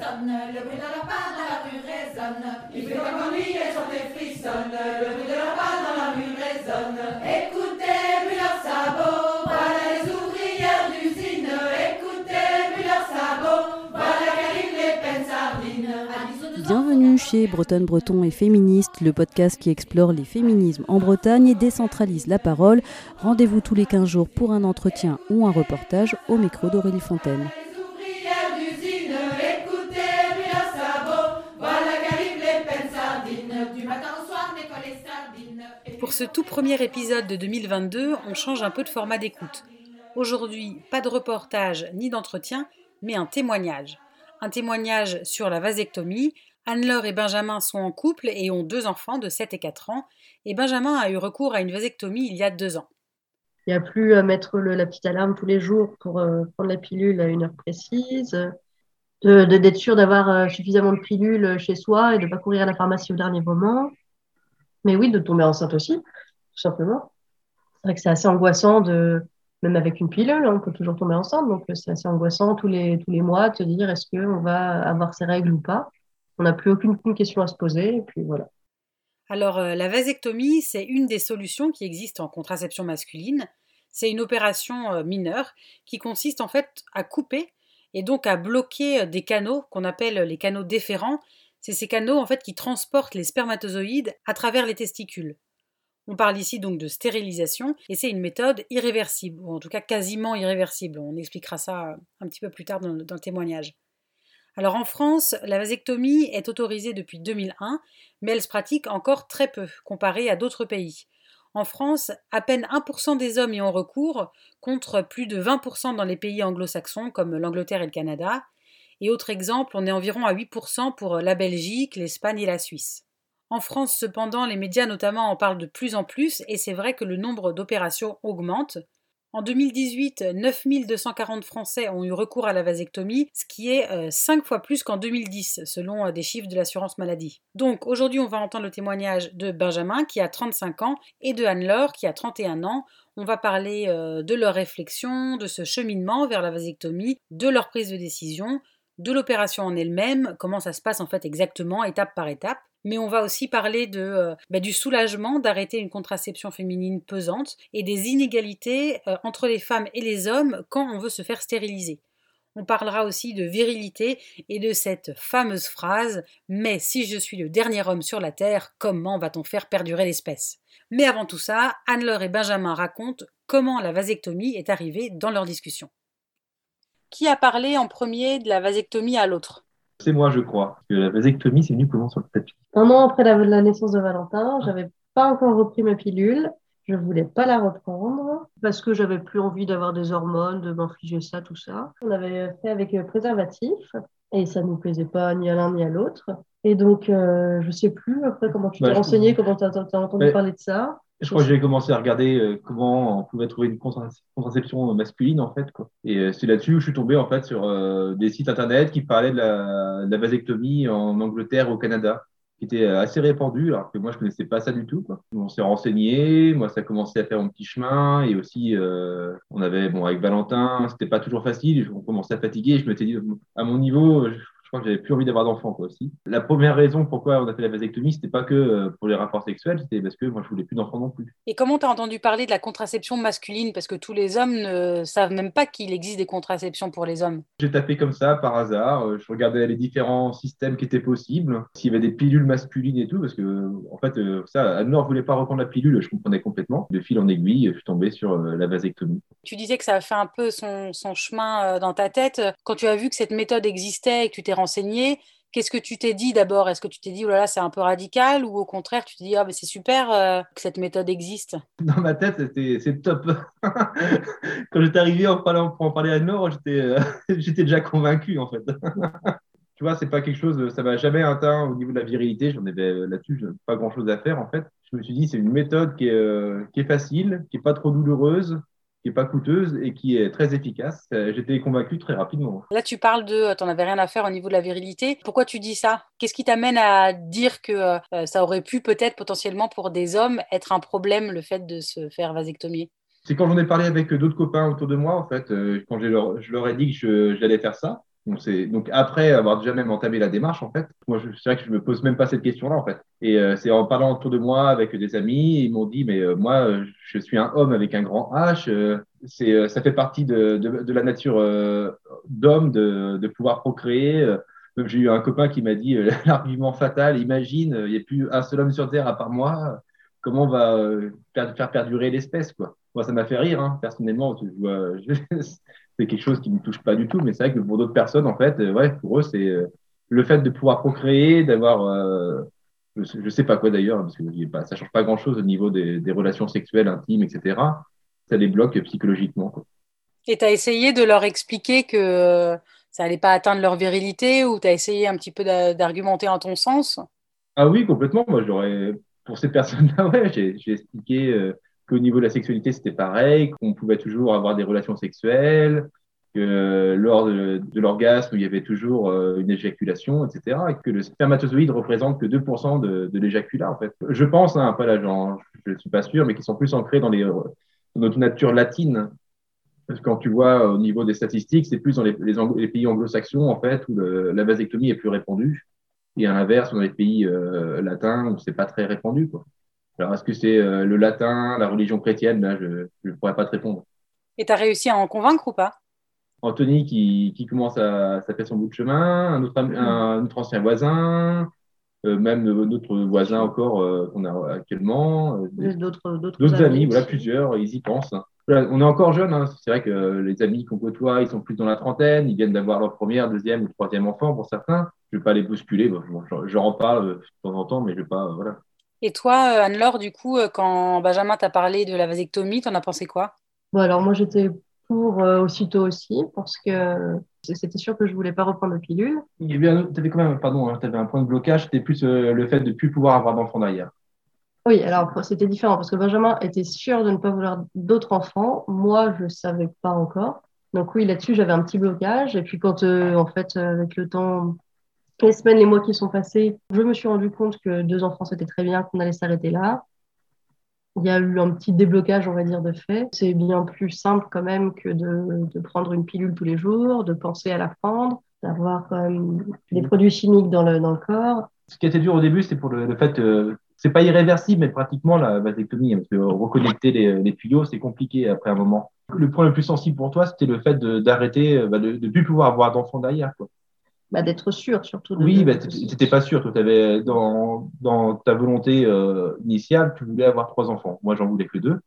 sonne, le bruit de leur pas dans la rue résonne. Il fait comme ennui et son frissonne, le bruit de leur pas dans la rue résonne. Écoutez, plus leurs sabots, voilà les ouvrières d'usine. Écoutez, plus leurs sabots, voilà qu'arrivent les peines sardines. Bienvenue chez Bretonne Breton et Féministe, le podcast qui explore les féminismes en Bretagne et décentralise la parole. Rendez-vous tous les 15 jours pour un entretien ou un reportage au micro d'Aurélie Fontaine. Pour ce tout premier épisode de 2022, on change un peu de format d'écoute. Aujourd'hui, pas de reportage ni d'entretien, mais un témoignage. Un témoignage sur la vasectomie. Anne-Laure et Benjamin sont en couple et ont deux enfants de 7 et 4 ans. Et Benjamin a eu recours à une vasectomie il y a deux ans. Il n'y a plus à mettre le- la petite alarme tous les jours pour euh, prendre la pilule à une heure précise, de- de- d'être sûr d'avoir euh, suffisamment de pilules chez soi et de ne pas courir à la pharmacie au dernier moment. Mais oui, de tomber enceinte aussi, tout simplement. C'est vrai que c'est assez angoissant de, même avec une pilule, hein, on peut toujours tomber enceinte, donc c'est assez angoissant tous les, tous les mois de se dire est-ce qu'on va avoir ses règles ou pas? On n'a plus aucune, aucune question à se poser, et puis voilà. Alors, euh, la vasectomie, c'est une des solutions qui existent en contraception masculine. C'est une opération euh, mineure qui consiste en fait à couper et donc à bloquer euh, des canaux qu'on appelle les canaux déférents. C'est ces canaux en fait qui transportent les spermatozoïdes à travers les testicules. On parle ici donc de stérilisation et c'est une méthode irréversible, ou en tout cas quasiment irréversible. On expliquera ça un petit peu plus tard dans, dans le témoignage. Alors en France, la vasectomie est autorisée depuis 2001 mais elle se pratique encore très peu comparée à d'autres pays. En France, à peine 1% des hommes y ont recours, contre plus de 20% dans les pays anglo-saxons comme l'Angleterre et le Canada. Et autre exemple, on est environ à 8% pour la Belgique, l'Espagne et la Suisse. En France, cependant, les médias notamment en parlent de plus en plus et c'est vrai que le nombre d'opérations augmente. En 2018, 9240 Français ont eu recours à la vasectomie, ce qui est 5 fois plus qu'en 2010, selon euh, des chiffres de l'assurance maladie. Donc aujourd'hui, on va entendre le témoignage de Benjamin, qui a 35 ans, et de Anne-Laure, qui a 31 ans. On va parler euh, de leur réflexion, de ce cheminement vers la vasectomie, de leur prise de décision, de l'opération en elle-même, comment ça se passe en fait exactement, étape par étape mais on va aussi parler euh, bah, du soulagement d'arrêter une contraception féminine pesante et des inégalités euh, entre les femmes et les hommes quand on veut se faire stériliser. On parlera aussi de virilité et de cette fameuse phrase Mais si je suis le dernier homme sur la Terre, comment va-t-on faire perdurer l'espèce? Mais avant tout ça, Anne-Laure et Benjamin racontent comment la vasectomie est arrivée dans leur discussion. Qui a parlé en premier de la vasectomie à l'autre? C'est moi, je crois. Que la vasectomie, c'est venu comment sur le tapis? Un an après la, la naissance de Valentin, j'avais pas encore repris ma pilule. Je voulais pas la reprendre parce que j'avais plus envie d'avoir des hormones, de m'infliger ça, tout ça. On avait fait avec euh, préservatif et ça nous plaisait pas ni à l'un ni à l'autre. Et donc, euh, je sais plus après comment tu Bah, t'es renseigné, comment tu as, entendu Ouais. parler de ça. Je crois que j'avais commencé à regarder euh, comment on pouvait trouver une contra- contraception masculine, en fait. Quoi. Et euh, c'est là-dessus où je suis tombé, en fait, sur euh, des sites internet qui parlaient de la, de la vasectomie en Angleterre et au Canada, qui était euh, assez répandu, alors que moi, je connaissais pas ça du tout. Quoi. On s'est renseigné, moi, ça a commencé à faire mon petit chemin, et aussi, euh, on avait, bon, avec Valentin, c'était pas toujours facile, on commençait à fatiguer, je m'étais dit, à mon niveau, crois que j'avais plus envie d'avoir d'enfants, quoi, aussi. La première raison pourquoi on a fait la vasectomie, c'était pas que euh, pour les rapports sexuels, c'était parce que moi, je voulais plus d'enfants non plus. Et comment tu as entendu parler de la contraception masculine? Parce que tous les hommes ne savent même pas qu'il existe des contraceptions pour les hommes. J'ai tapé comme ça par hasard. euh, Je regardais les différents systèmes qui étaient possibles, s'il y avait des pilules masculines et tout, parce que en fait, euh, ça, Anne-Laure voulait pas reprendre la pilule, je comprenais complètement. De fil en aiguille, je suis tombé sur la vasectomie. Tu disais que ça a fait un peu son, son chemin dans ta tête. Quand tu as vu que cette méthode existait et que tu t'es renseigné, qu'est-ce que tu t'es dit d'abord? Est-ce que tu t'es dit, oh là là, c'est un peu radical? Ou au contraire, tu t'es dit, ah, mais c'est super euh, que cette méthode existe? Dans ma tête, c'était c'est top. Quand j'étais arrivé en parlant- pour en parler à Anne-Laure, j'étais euh, déjà convaincu en fait. Tu vois, c'est pas quelque chose, ça m'a jamais atteint au niveau de la virilité. J'en avais euh, là-dessus, pas grand-chose à faire en fait. Je me suis dit, c'est une méthode qui est, qui est facile, qui est pas trop douloureuse, qui est pas coûteuse et qui est très efficace. Euh, J'étais convaincu très rapidement. Là, tu parles de, tu avais rien à faire au niveau de la virilité. Pourquoi tu dis ça? Qu'est-ce qui t'amène à dire que euh, ça aurait pu peut-être potentiellement pour des hommes être un problème le fait de se faire vasectomier? C'est quand j'en ai parlé avec d'autres copains autour de moi, en fait, euh, quand je leur, je leur ai dit que j'allais faire ça, Donc, après avoir déjà même entamé la démarche, en fait, moi, je- c'est vrai que je me pose même pas cette question-là, en fait. Et euh, c'est en parlant autour de moi avec des amis, ils m'ont dit, mais euh, moi, je suis un homme avec un grand H. euh, c'est, ça fait partie de, la nature d'homme de, pouvoir procréer. j'ai eu un copain qui m'a dit l'argument fatal, imagine, il n'y a plus un seul homme sur Terre à part moi. Comment on va faire, perdurer l'espèce, quoi. Moi, ça m'a fait rire, hein, personnellement. Tu vois, c'est quelque chose qui ne touche pas du tout, mais c'est vrai que pour d'autres personnes, en fait, euh, ouais, pour eux, c'est euh, le fait de pouvoir procréer, d'avoir, euh, je, sais- je sais pas quoi d'ailleurs, parce que pas, ça change pas grand-chose au niveau des, des relations sexuelles intimes, etc. Ça les bloque psychologiquement. Quoi. Et tu as essayé de leur expliquer que ça allait pas atteindre leur virilité ou tu as essayé un petit peu d'a- d'argumenter en ton sens? Ah oui, complètement. Moi, j'aurais, pour ces personnes-là, ouais, j'ai j'ai expliqué euh, qu'au niveau de la sexualité, c'était pareil, qu'on pouvait toujours avoir des relations sexuelles, que euh, lors de, l'orgasme, il y avait toujours euh, une éjaculation, etc. Et que le spermatozoïde représente que 2% de, l'éjaculat, en fait. Je pense, hein, après là, j'en- je ne suis pas sûr, mais qui sont plus ancrés dans, les, dans notre nature latine. Quand tu vois au niveau des statistiques, c'est plus dans les, pays anglo-saxons, en fait, où la vasectomie est plus répandue. Et à l'inverse, dans les pays euh, latins où c'est pas très répandu. Quoi. Alors, est-ce que c'est euh, le latin, la religion chrétienne? Là, je ne pourrais pas te répondre. Et tu as réussi à en convaincre ou pas? Anthony qui, qui commence à, ça fait son bout de chemin, un autre, un, autre ancien voisin, euh, même notre voisin encore euh, qu'on a actuellement, euh, D'autres amis, voilà, plusieurs, ils y pensent. Voilà, on est encore jeunes, hein. c'est vrai que les amis qu'on côtoie, ils sont plus dans la trentaine, ils viennent d'avoir leur première, deuxième ou troisième enfant pour certains. Je vais pas les bousculer, bon, j'en- reparle de temps en temps, mais je vais pas, euh, voilà. Et toi, euh, Anne-Laure, du coup, euh, quand Benjamin t'a parlé de la vasectomie, t'en as pensé quoi? Bon, alors moi j'étais pour euh, aussitôt aussi parce que c'était sûr que je voulais pas reprendre de pilule. Il y avait un, t'avais quand même, pardon, hein, t'avais un point de blocage, c'était plus euh, le fait de plus pouvoir avoir d'enfants derrière. Oui, alors c'était différent parce que Benjamin était sûr de ne pas vouloir d'autres enfants. Moi, je savais pas encore. Donc oui, là-dessus, j'avais un petit blocage. Et puis quand, euh, en fait, avec le temps, les semaines, les mois qui sont passés, je me suis rendu compte que deux enfants, c'était très bien, qu'on allait s'arrêter là. Il y a eu un petit déblocage, on va dire, de fait. C'est bien plus simple quand même que de, de prendre une pilule tous les jours, de penser à la prendre, d'avoir quand même des produits chimiques dans le, dans le corps. Ce qui était dur au début, c'est pour le, le fait, euh, c'est pas irréversible, mais pratiquement la vasectomie, parce que reconnecter les, les tuyaux, c'est compliqué après un moment. Le point le plus sensible pour toi, c'était le fait d'arrêter, euh, bah, de ne plus pouvoir avoir d'enfants derrière. Quoi. Bah, d'être sûr surtout. De, Oui, bah, de- t'étais pas sûr. Toi, t'avais dans, dans ta volonté euh, initiale, tu voulais avoir trois enfants. Moi, j'en voulais que deux.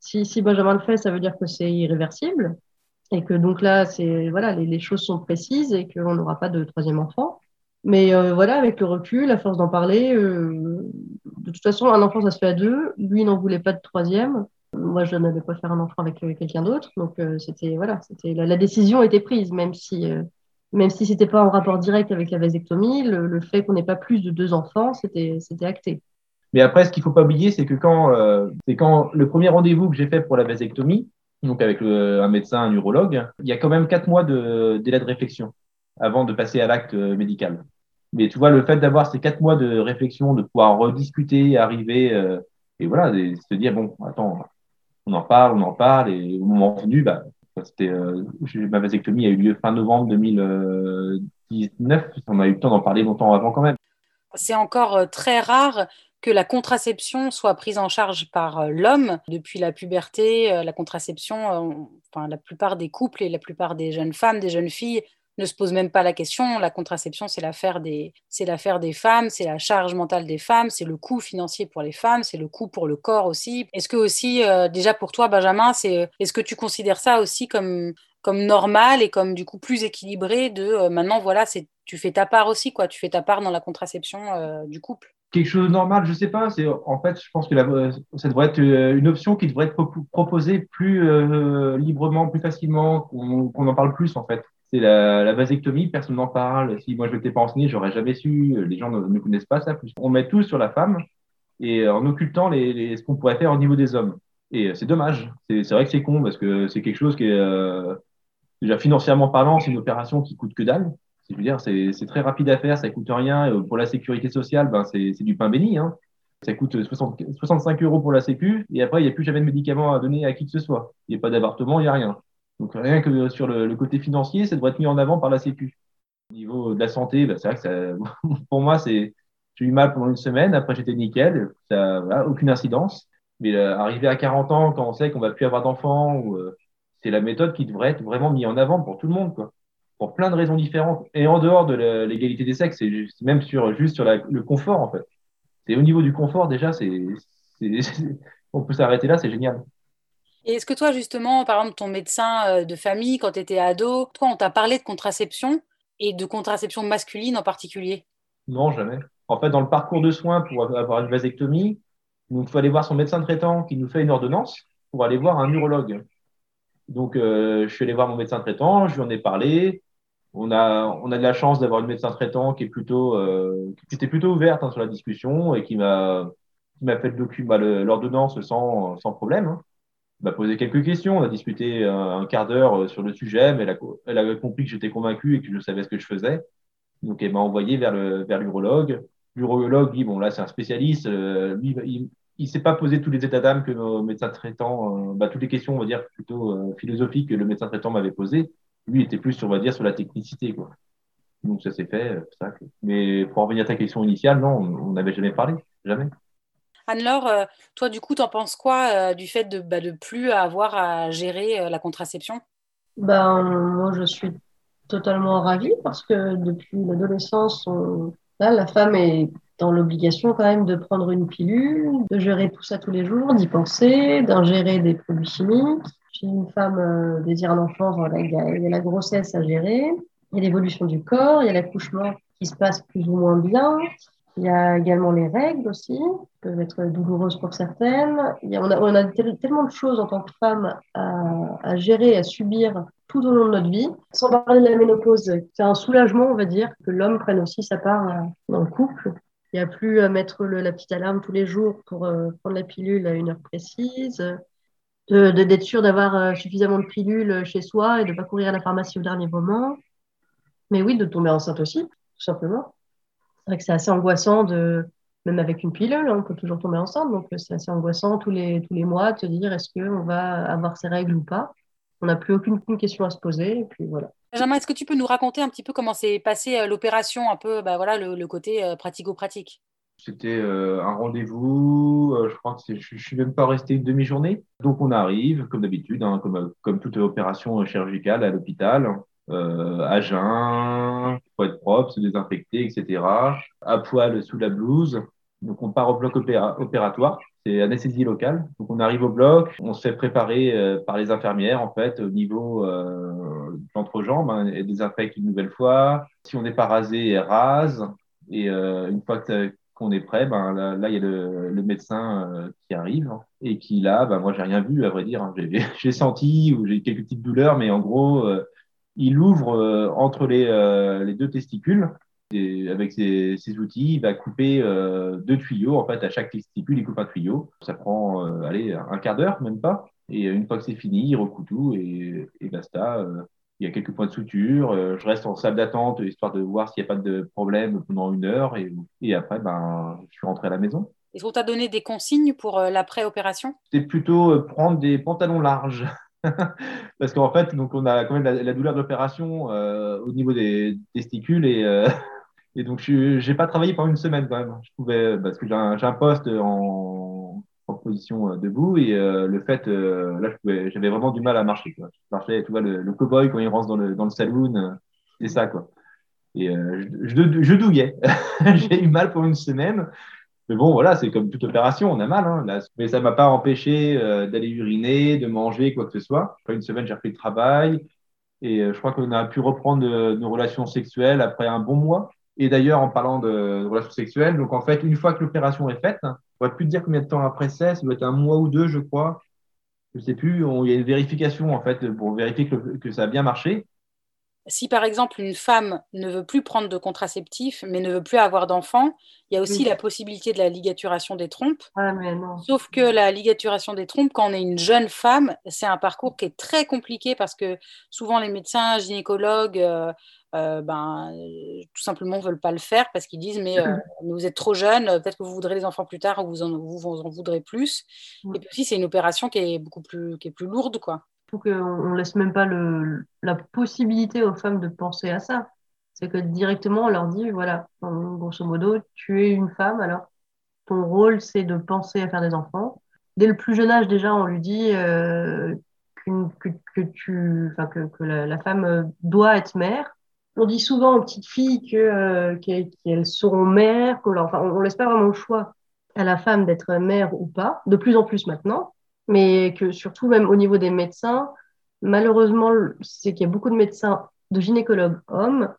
si, si Benjamin le fait, ça veut dire que c'est irréversible et que donc là, c'est voilà, les, les choses sont précises et qu'on n'aura pas de troisième enfant. Mais euh, voilà, avec le recul, à force d'en parler, euh, de toute façon, un enfant, ça se fait à deux. Lui n'en voulait pas de troisième. Moi, je n'allais pas faire un enfant avec quelqu'un d'autre. Donc, c'était voilà, c'était la, la décision était prise, même si même si c'était pas en rapport direct avec la vasectomie, le, fait qu'on n'ait pas plus de deux enfants, c'était acté. Mais après, ce qu'il faut pas oublier, c'est que quand, euh, quand le premier rendez-vous que j'ai fait pour la vasectomie, donc avec un médecin, un urologue, il y a quand même quatre mois de délai de réflexion avant de passer à l'acte euh, médical. Mais tu vois, le fait d'avoir ces quatre mois de réflexion, de pouvoir rediscuter, arriver, euh, et voilà, et se dire, bon, attends, on en parle, on en parle, et au moment venu, bah, euh, ma vasectomie a eu lieu fin novembre 2019. On a eu le temps d'en parler longtemps avant quand même. C'est encore euh, très rare que la contraception soit prise en charge par euh, l'homme. Depuis la puberté, euh, la contraception, euh, on- enfin, la plupart des couples et la plupart des jeunes femmes, des jeunes filles ne se posent même pas la question. La contraception, c'est l'affaire des, des femmes, c'est la charge mentale des femmes, c'est le coût financier pour les femmes, c'est le coût pour le corps aussi. Est-ce que aussi, euh, déjà pour toi, Benjamin, c'est, est-ce que tu considères ça aussi comme comme normal et comme du coup plus équilibré de euh, maintenant voilà c'est tu fais ta part aussi quoi tu fais ta part dans la contraception euh, du couple quelque chose de normal, je sais pas. C'est en fait, je pense que la, ça devrait être euh, une option qui devrait être propo- proposée plus euh, librement, plus facilement, qu'on en parle plus en fait. C'est la, vasectomie, personne n'en parle. Si moi je m'étais pas renseigné, j'aurais jamais su. Les gens ne, connaissent pas ça. On met tout sur la femme et en occultant les, ce qu'on pourrait faire au niveau des hommes. Et euh, c'est dommage. C'est vrai que c'est con parce que c'est quelque chose qui est euh, déjà financièrement parlant, c'est une opération qui coûte que dalle. Dire, c'est très rapide à faire, ça coûte rien. Pour la sécurité sociale, ben c'est du pain béni. Hein. Ça coûte 60 65 euros pour la Sécu et après, il n'y a plus jamais de médicaments à donner à qui que ce soit. Il n'y a pas d'avortement, il n'y a rien. Donc rien que sur le, côté financier, ça devrait être mis en avant par la Sécu. Au niveau de la santé, bah, c'est vrai que ça, pour moi, c'est, j'ai eu mal pendant une semaine. Après, j'étais nickel. Ça, voilà, aucune incidence. Mais euh, arrivé à 40 ans, quand on sait qu'on va plus avoir d'enfants, euh, c'est la méthode qui devrait être vraiment mise en avant pour tout le monde, quoi. Pour plein de raisons différentes. Et en dehors de l'égalité des sexes, c'est même sur, juste sur le confort, en fait. C'est au niveau du confort, déjà, c'est, on peut s'arrêter là, c'est génial. Est-ce que toi, justement, par exemple, ton médecin euh, de famille, quand tu étais ado, toi, on t'a parlé de contraception et de contraception masculine en particulier? Non, jamais. En fait, dans le parcours de soins pour avoir une vasectomie, il faut aller voir son médecin traitant qui nous fait une ordonnance pour aller voir un urologue. Donc, euh, je suis allé voir mon médecin traitant, je lui en ai parlé. On a, de la chance d'avoir une médecin traitant qui est plutôt, euh, était plutôt ouverte hein, sur la discussion et qui m'a, fait bah, l'ordonnance sans, sans problème. Hein m'a posé quelques questions. On a discuté un, quart d'heure euh, sur le sujet, mais elle a, elle a compris que j'étais convaincu et que je savais ce que je faisais. Donc, elle m'a envoyé vers le vers l'urologue. L'urologue, lui, bon, là, c'est un spécialiste. Euh, lui, il, il s'est pas posé tous les états d'âme que nos médecins traitants, euh, bah, toutes les questions, on va dire, plutôt euh, philosophiques que le médecin traitant m'avait posées. Lui, était plus, on va dire, sur la technicité, quoi. Donc, ça s'est fait. Ça. Mais pour revenir à ta question initiale, non, on n'avait jamais parlé. Jamais. Anne-Laure, euh, toi, du coup, tu en penses quoi euh, du fait de ne bah, de plus avoir à gérer euh, la contraception? Ben, Moi, je suis totalement ravie parce que depuis l'adolescence, la femme est dans l'obligation quand même de prendre une pilule, de gérer tout ça tous les jours, d'y penser, d'ingérer des produits chimiques. Si une femme désire un enfant, il y, a, la grossesse à gérer, il y a l'évolution du corps, il y a l'accouchement qui se passe plus ou moins bien, il y a également les règles aussi, qui peuvent être douloureuses pour certaines. Il on, a, on, a, tellement de choses en tant que femme à, à, gérer, à subir tout au long de notre vie. Sans parler de la ménopause, c'est un soulagement, on va dire, que l'homme prenne aussi sa part euh, dans le couple. Il n'y a plus à mettre le, la petite alarme tous les jours pour euh, prendre la pilule à une heure précise, d'être de, d'être sûr d'avoir euh, suffisamment de pilules chez soi et de ne pas courir à la pharmacie au dernier moment. Mais oui, de tomber enceinte aussi, tout simplement. C'est vrai que c'est assez angoissant de, même avec une pilule, hein, on peut toujours tomber enceinte, donc euh, c'est assez angoissant tous les, tous les mois de se dire est-ce qu'on va avoir ces règles ou pas? On n'a plus aucune, question à se poser, et puis voilà. Benjamin, est-ce que tu peux nous raconter un petit peu comment s'est passée euh, l'opération, un peu bah, voilà, le, côté euh, pratico-pratique? C'était un rendez-vous, je crois que je ne suis même pas resté une demi-journée. Donc on arrive, comme d'habitude, hein, comme, comme toute opération chirurgicale à l'hôpital euh, à jeun, faut être propre, se désinfecter, etc. À poil sous la blouse. Donc on part au bloc opératoire, c'est anesthésie locale. Donc on arrive au bloc, on se fait préparer euh, par les infirmières en fait au niveau euh, de l'entrejambe, hein, et désinfecte une nouvelle fois. Si on n'est pas rasé, elle rase. Et euh, une fois qu'on est prêt, ben là, il y a le, médecin euh, qui arrive et qui là, ben moi j'ai rien vu à vrai dire. Hein. J'ai senti ou j'ai quelques petites douleurs, mais en gros euh, il ouvre euh, entre les, euh, les, deux testicules. Et avec ses, ses, outils, il va couper euh, deux tuyaux. En fait, à chaque testicule, il coupe un tuyau. Ça prend allez, un quart d'heure, même pas. Et une fois que c'est fini, il recoue tout et, et basta. il y a quelques points de suture. je reste en salle d'attente histoire de voir s'il n'y a pas de problème pendant une heure. Et, et après, ben, je suis rentré à la maison. Est-ce qu'on t'a donné des consignes pour l'après-opération? C'est plutôt prendre des pantalons larges. Parce qu'en fait, donc on a quand même la, douleur d'opération euh, au niveau des testicules et, euh, et donc je n'ai pas travaillé pendant une semaine quand même. Je pouvais parce que j'ai un, poste en, position euh, debout et le fait là j'avais vraiment du mal à marcher. Je marchais, tu vois le, le cowboy quand il rentre dans le dans le saloon, c'est ça quoi. Et je, je, je douillais. j'ai eu mal pour une semaine. Mais bon, voilà, c'est comme toute opération, on a mal. Hein, mais ça m'a pas empêché euh, d'aller uriner, de manger, quoi que ce soit. Après une semaine, j'ai repris le travail. Et euh, je crois qu'on a pu reprendre euh, nos relations sexuelles après un bon mois. Et d'ailleurs, en parlant de, relations sexuelles, donc en fait, une fois que l'opération est faite, on ne pourrait plus dire combien de temps après c'est, ça doit être un mois ou deux, je crois. Je sais plus, il y a une vérification en fait pour vérifier que ça a bien marché si par exemple une femme ne veut plus prendre de contraceptif mais ne veut plus avoir d'enfants, il y a aussi la possibilité de la ligaturation des trompes. Ah, Sauf que la ligaturation des trompes, quand on est une jeune femme, c'est un parcours qui est très compliqué parce que souvent les médecins, gynécologues, euh, euh, ben, tout simplement ne veulent pas le faire parce qu'ils disent mais, euh, vous êtes trop jeune, peut-être que vous voudrez les enfants plus tard ou vous en, vous en voudrez plus. Et puis aussi c'est une opération qui est beaucoup plus, qui est plus lourde. quoi qu'on ne laisse même pas le, la possibilité aux femmes de penser à ça. C'est que directement, on leur dit, voilà, grosso modo, tu es une femme, alors ton rôle, c'est de penser à faire des enfants. Dès le plus jeune âge, déjà, on lui dit euh, que, que, tu, que, que la, femme doit être mère. On dit souvent aux petites filles euh, qu'elles seront mères, enfin, on, ne laisse pas vraiment le choix à la femme d'être mère ou pas, de plus en plus maintenant, mais que surtout même au niveau des médecins, malheureusement, c'est qu'il y a beaucoup de médecins, de gynécologues hommes,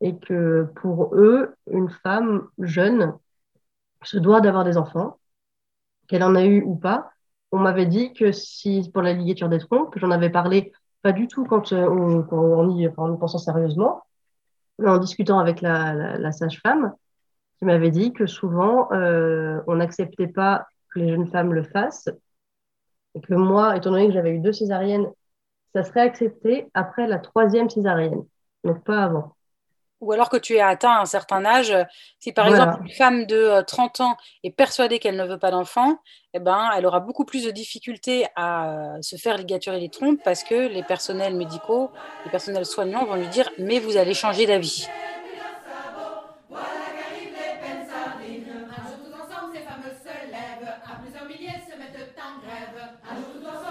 et que pour eux, une femme jeune se doit d'avoir des enfants, qu'elle en a eu ou pas. On m'avait dit que si, pour la ligature des trompes, j'en avais parlé pas du tout quand euh, on, y, en pensant sérieusement, mais en discutant avec la, sage-femme, qui m'avait dit que souvent, euh, on n'acceptait pas que les jeunes femmes le fassent, et que moi, étant donné que j'avais eu deux césariennes, ça serait accepté après la troisième césarienne, donc pas avant ou alors que tu es atteint un certain âge. Si par exemple une femme de 30 euh, ans est persuadée qu'elle ne veut pas d'enfant, eh ben, elle aura beaucoup plus de difficultés à euh, se faire ligaturer les trompes parce que les personnels médicaux, les personnels soignants vont lui dire mais vous allez changer d'avis.